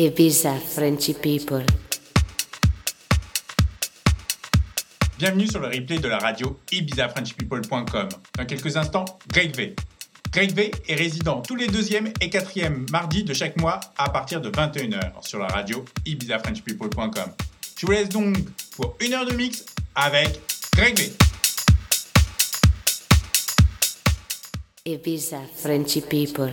Ibiza Frenchy People. Bienvenue sur le replay de la radio ibizafrenchpeople.com. Dans quelques instants, Greg V. Greg V est résident tous les deuxième et quatrième mardis de chaque mois à partir de 21h sur la radio ibizafrenchpeople.com. Je vous laisse donc pour une heure de mix avec Greg V. Ibiza Frenchy People.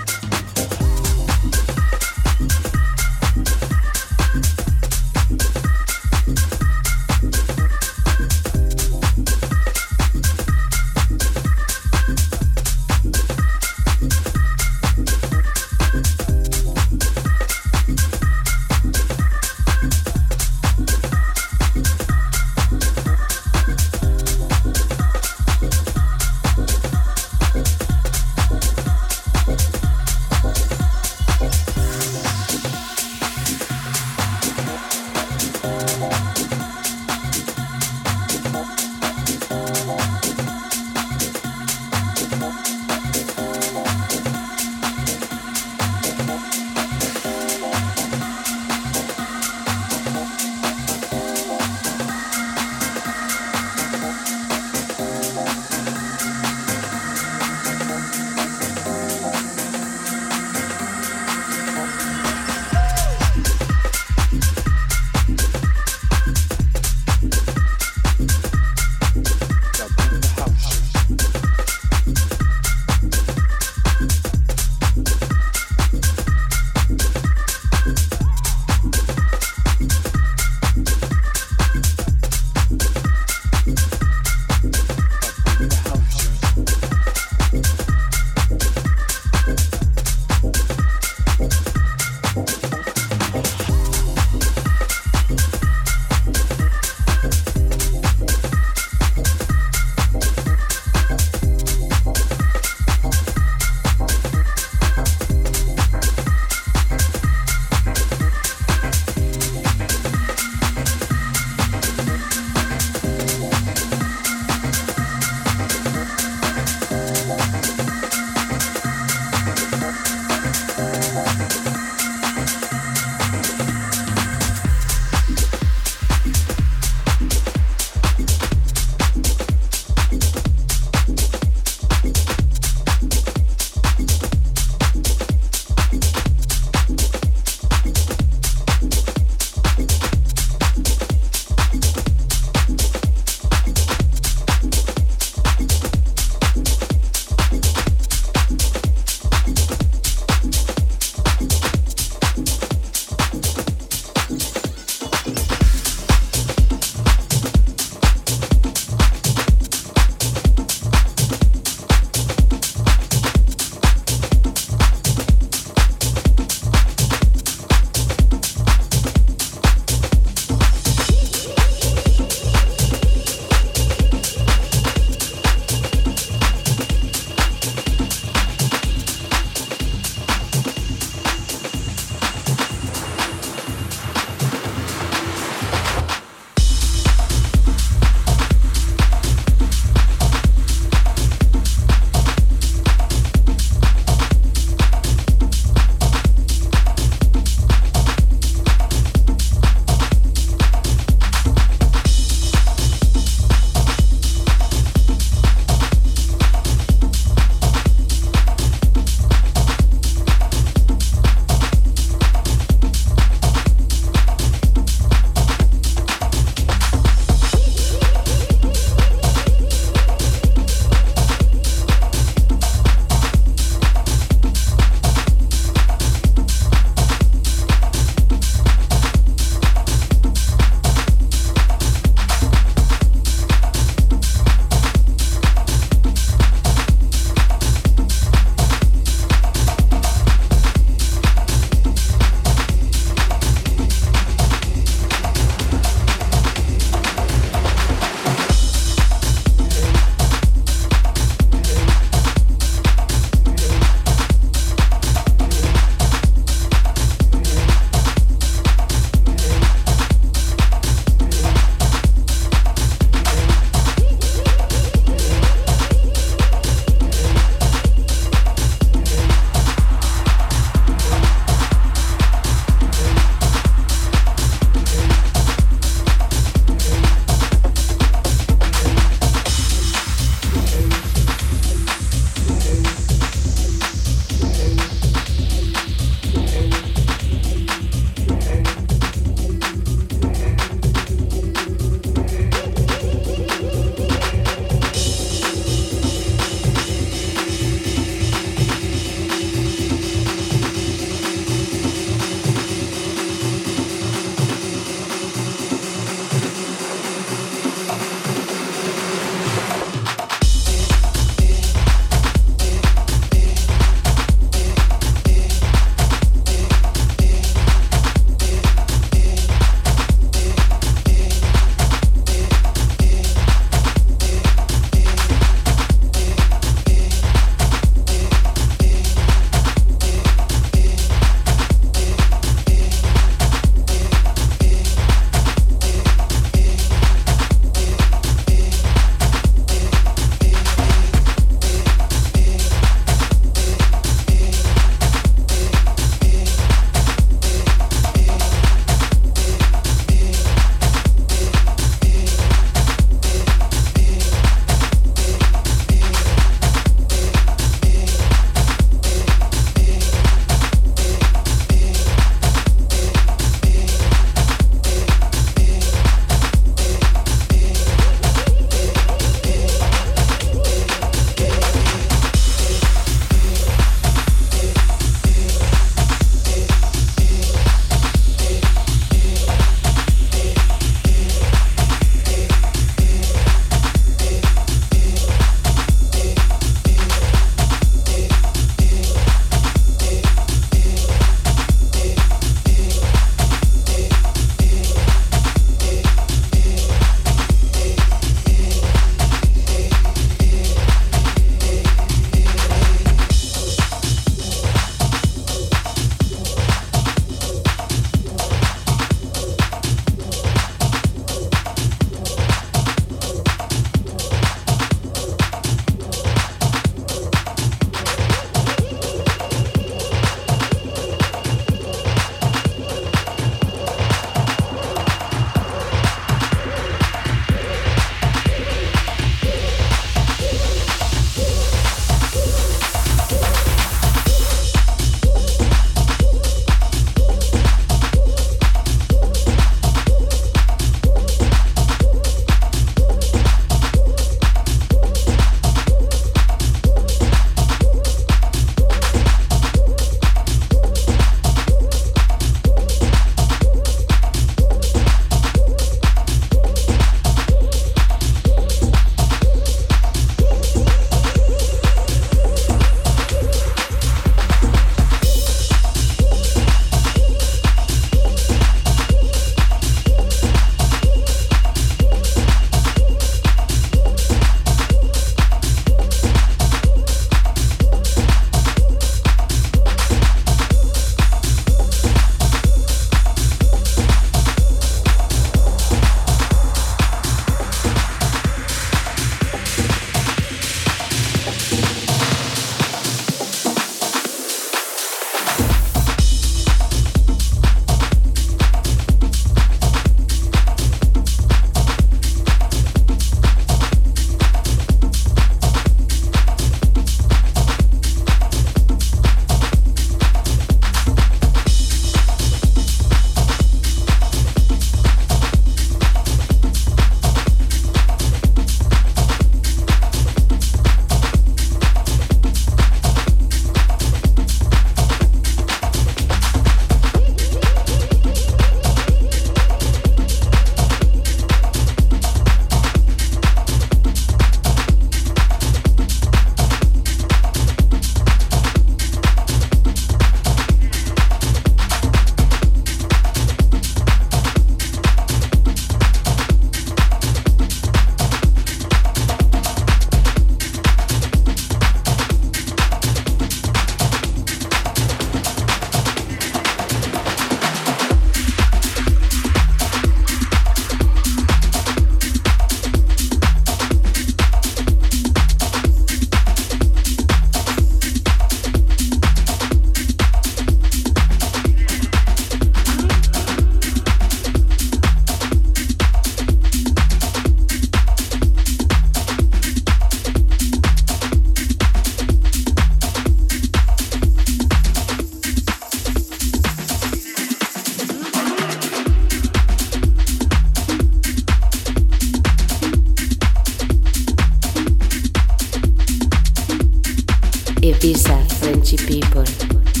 Ibiza Frenchy people.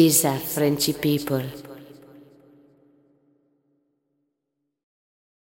Ibiza Frenchy people.